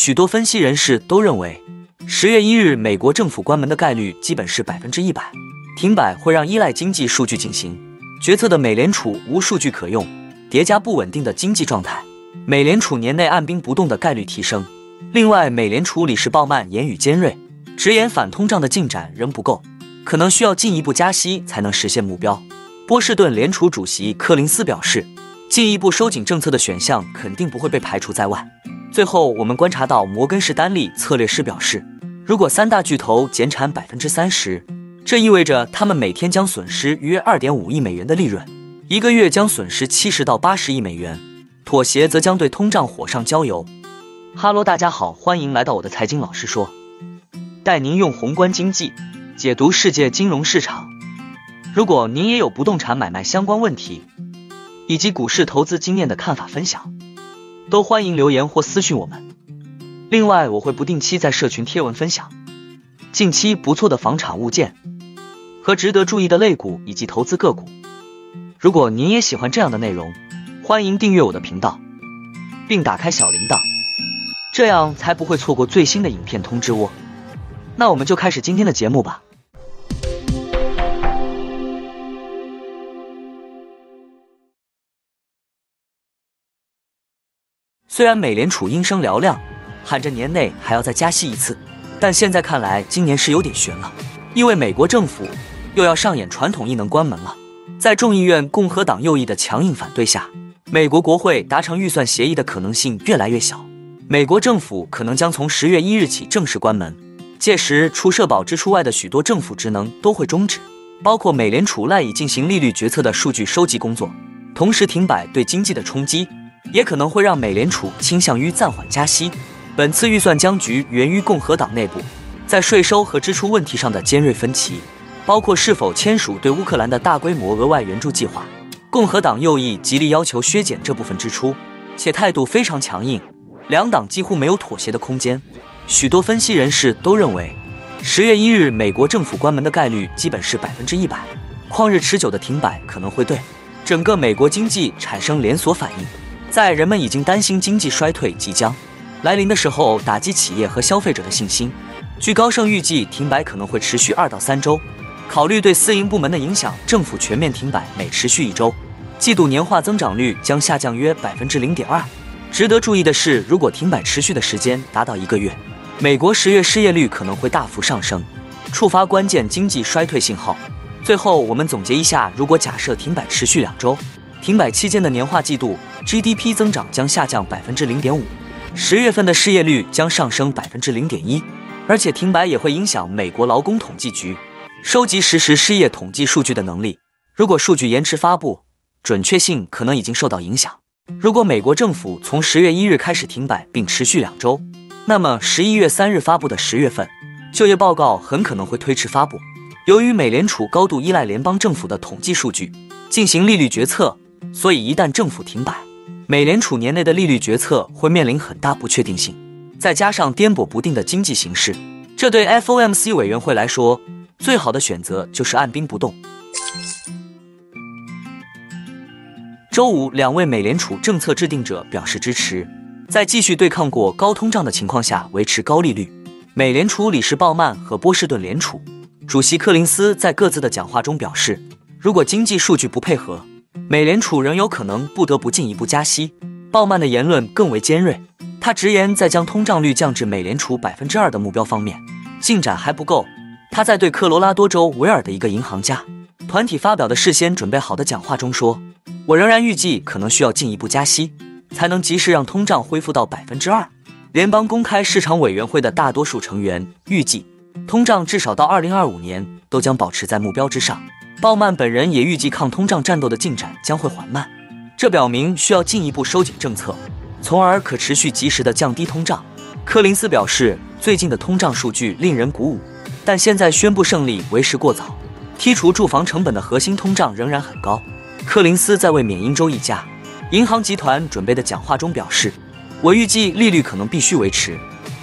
许多分析人士都认为，十月一日美国政府关门的概率基本是百分之一百。停摆会让依赖经济数据进行决策的美联储无数据可用，叠加不稳定的经济状态，美联储年内按兵不动的概率提升。另外，美联储理事鲍曼言语尖锐，直言反通胀的进展仍不够，可能需要进一步加息才能实现目标。波士顿联储主席柯林斯表示，进一步收紧政策的选项肯定不会被排除在外。最后，我们观察到摩根士丹利策略师表示，如果三大巨头减产百分之三十。这意味着他们每天将损失约二点五亿美元的利润，一个月将损失七十到八十亿美元。妥协则将对通胀火上浇油。哈喽，大家好，欢迎来到我的财经老师说，带您用宏观经济解读世界金融市场。如果您也有不动产买卖相关问题，以及股市投资经验的看法分享，都欢迎留言或私信我们。另外，我会不定期在社群贴文分享近期不错的房产物件。和值得注意的类股以及投资个股。如果您也喜欢这样的内容，欢迎订阅我的频道，并打开小铃铛，这样才不会错过最新的影片通知哦。那我们就开始今天的节目吧。虽然美联储音声嘹亮，喊着年内还要再加息一次，但现在看来今年是有点悬了，因为美国政府。又要上演传统异能关门了。在众议院共和党右翼的强硬反对下，美国国会达成预算协议的可能性越来越小。美国政府可能将从十月一日起正式关门，届时除社保支出外的许多政府职能都会终止，包括美联储赖以进行利率决策的数据收集工作。同时，停摆对经济的冲击也可能会让美联储倾向于暂缓加息。本次预算僵局源于共和党内部在税收和支出问题上的尖锐分歧。包括是否签署对乌克兰的大规模额外援助计划，共和党右翼极力要求削减这部分支出，且态度非常强硬，两党几乎没有妥协的空间。许多分析人士都认为，十月一日美国政府关门的概率基本是百分之一百，旷日持久的停摆可能会对整个美国经济产生连锁反应，在人们已经担心经济衰退即将来临的时候，打击企业和消费者的信心。据高盛预计，停摆可能会持续二到三周。考虑对私营部门的影响，政府全面停摆每持续一周，季度年化增长率将下降约百分之零点二。值得注意的是，如果停摆持续的时间达到一个月，美国十月失业率可能会大幅上升，触发关键经济衰退信号。最后，我们总结一下：如果假设停摆持续两周，停摆期间的年化季度 GDP 增长将下降百分之零点五，十月份的失业率将上升百分之零点一，而且停摆也会影响美国劳工统计局。收集实时失业统计数据的能力，如果数据延迟发布，准确性可能已经受到影响。如果美国政府从十月一日开始停摆并持续两周，那么十一月三日发布的十月份就业报告很可能会推迟发布。由于美联储高度依赖联邦政府的统计数据进行利率决策，所以一旦政府停摆，美联储年内的利率决策会面临很大不确定性。再加上颠簸不定的经济形势，这对 FOMC 委员会来说。最好的选择就是按兵不动。周五，两位美联储政策制定者表示支持，在继续对抗过高通胀的情况下维持高利率。美联储理事鲍曼和波士顿联储主席柯林斯在各自的讲话中表示，如果经济数据不配合，美联储仍有可能不得不进一步加息。鲍曼的言论更为尖锐，他直言在将通胀率降至美联储百分之二的目标方面，进展还不够。他在对科罗拉多州维尔的一个银行家团体发表的事先准备好的讲话中说：“我仍然预计可能需要进一步加息，才能及时让通胀恢复到百分之二。”联邦公开市场委员会的大多数成员预计，通胀至少到二零二五年都将保持在目标之上。鲍曼本人也预计抗通胀战斗的进展将会缓慢，这表明需要进一步收紧政策，从而可持续及时的降低通胀。柯林斯表示，最近的通胀数据令人鼓舞。但现在宣布胜利为时过早。剔除住房成本的核心通胀仍然很高。柯林斯在为缅因州一家银行集团准备的讲话中表示：“我预计利率可能必须维持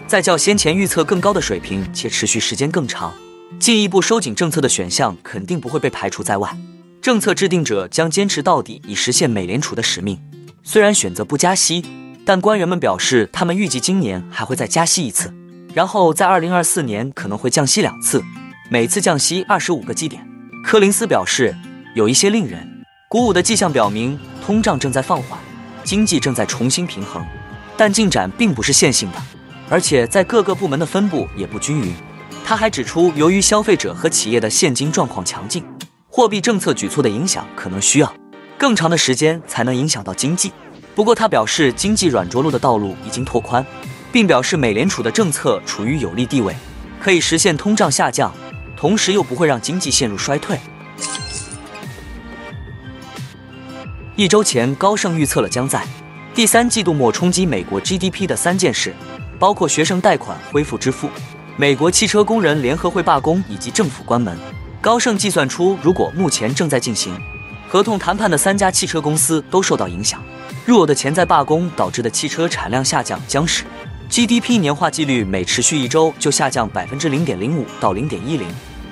在较先前预测更高的水平，且持续时间更长。进一步收紧政策的选项肯定不会被排除在外。政策制定者将坚持到底，以实现美联储的使命。虽然选择不加息，但官员们表示，他们预计今年还会再加息一次，然后在二零二四年可能会降息两次，每次降息二十五个基点。柯林斯表示，有一些令人鼓舞的迹象表明，通胀正在放缓，经济正在重新平衡，但进展并不是线性的，而且在各个部门的分布也不均匀。他还指出，由于消费者和企业的现金状况强劲，货币政策举措的影响可能需要更长的时间才能影响到经济。不过，他表示经济软着陆的道路已经拓宽，并表示美联储的政策处于有利地位，可以实现通胀下降，同时又不会让经济陷入衰退。一周前，高盛预测了将在第三季度末冲击美国 GDP 的三件事，包括学生贷款恢复支付、美国汽车工人联合会罢工以及政府关门。高盛计算出，如果目前正在进行合同谈判的三家汽车公司都受到影响。入偶的潜在罢工导致的汽车产量下降将使 GDP 年化季率每持续一周就下降百分之零点零五到零点一零。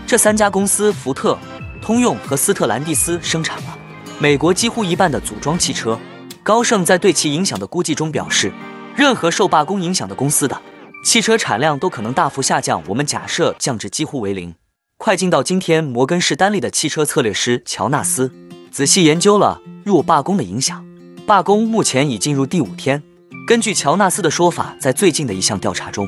这三家公司福特、通用和斯特兰蒂斯生产了美国几乎一半的组装汽车。高盛在对其影响的估计中表示，任何受罢工影响的公司的汽车产量都可能大幅下降。我们假设降至几乎为零。快进到今天，摩根士丹利的汽车策略师乔纳斯仔细研究了入罢工的影响。罢工目前已进入第五天。根据乔纳斯的说法，在最近的一项调查中，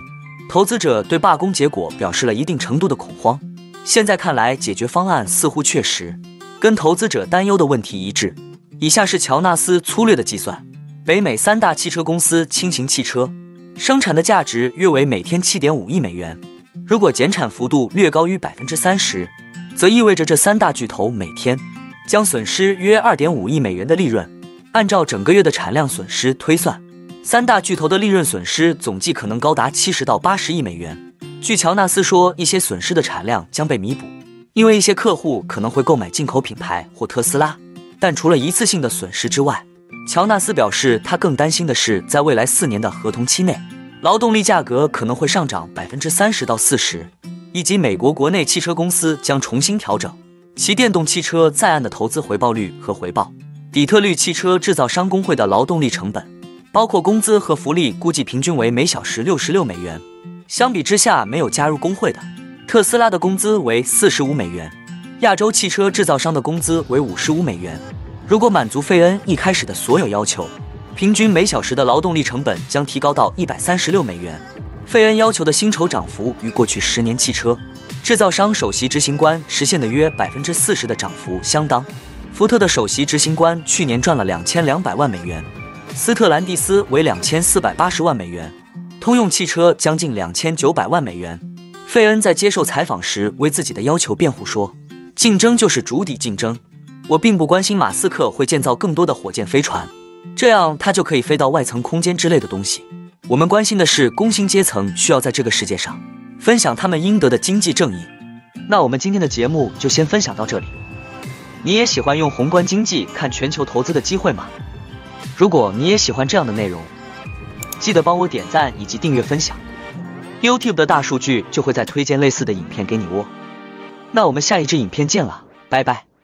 投资者对罢工结果表示了一定程度的恐慌。现在看来，解决方案似乎确实跟投资者担忧的问题一致。以下是乔纳斯粗略的计算：北美三大汽车公司轻型汽车生产的价值约为每天七点五亿美元。如果减产幅度略高于百分之三十，则意味着这三大巨头每天将损失约二点五亿美元的利润。按照整个月的产量损失推算，三大巨头的利润损失总计可能高达七十到八十亿美元。据乔纳斯说，一些损失的产量将被弥补，因为一些客户可能会购买进口品牌或特斯拉。但除了一次性的损失之外，乔纳斯表示，他更担心的是，在未来四年的合同期内，劳动力价格可能会上涨百分之三十到四十，以及美国国内汽车公司将重新调整其电动汽车在岸的投资回报率和回报。底特律汽车制造商工会的劳动力成本，包括工资和福利，估计平均为每小时六十六美元。相比之下，没有加入工会的特斯拉的工资为四十五美元，亚洲汽车制造商的工资为五十五美元。如果满足费恩一开始的所有要求，平均每小时的劳动力成本将提高到一百三十六美元。费恩要求的薪酬涨幅与过去十年汽车制造商首席执行官实现的约百分之四十的涨幅相当。福特的首席执行官去年赚了两千两百万美元，斯特兰蒂斯为两千四百八十万美元，通用汽车将近两千九百万美元。费恩在接受采访时为自己的要求辩护说：“竞争就是主底竞争，我并不关心马斯克会建造更多的火箭飞船，这样他就可以飞到外层空间之类的东西。我们关心的是工薪阶层需要在这个世界上分享他们应得的经济正义。”那我们今天的节目就先分享到这里。你也喜欢用宏观经济看全球投资的机会吗？如果你也喜欢这样的内容，记得帮我点赞以及订阅分享，YouTube 的大数据就会再推荐类似的影片给你哦。那我们下一支影片见了，拜拜。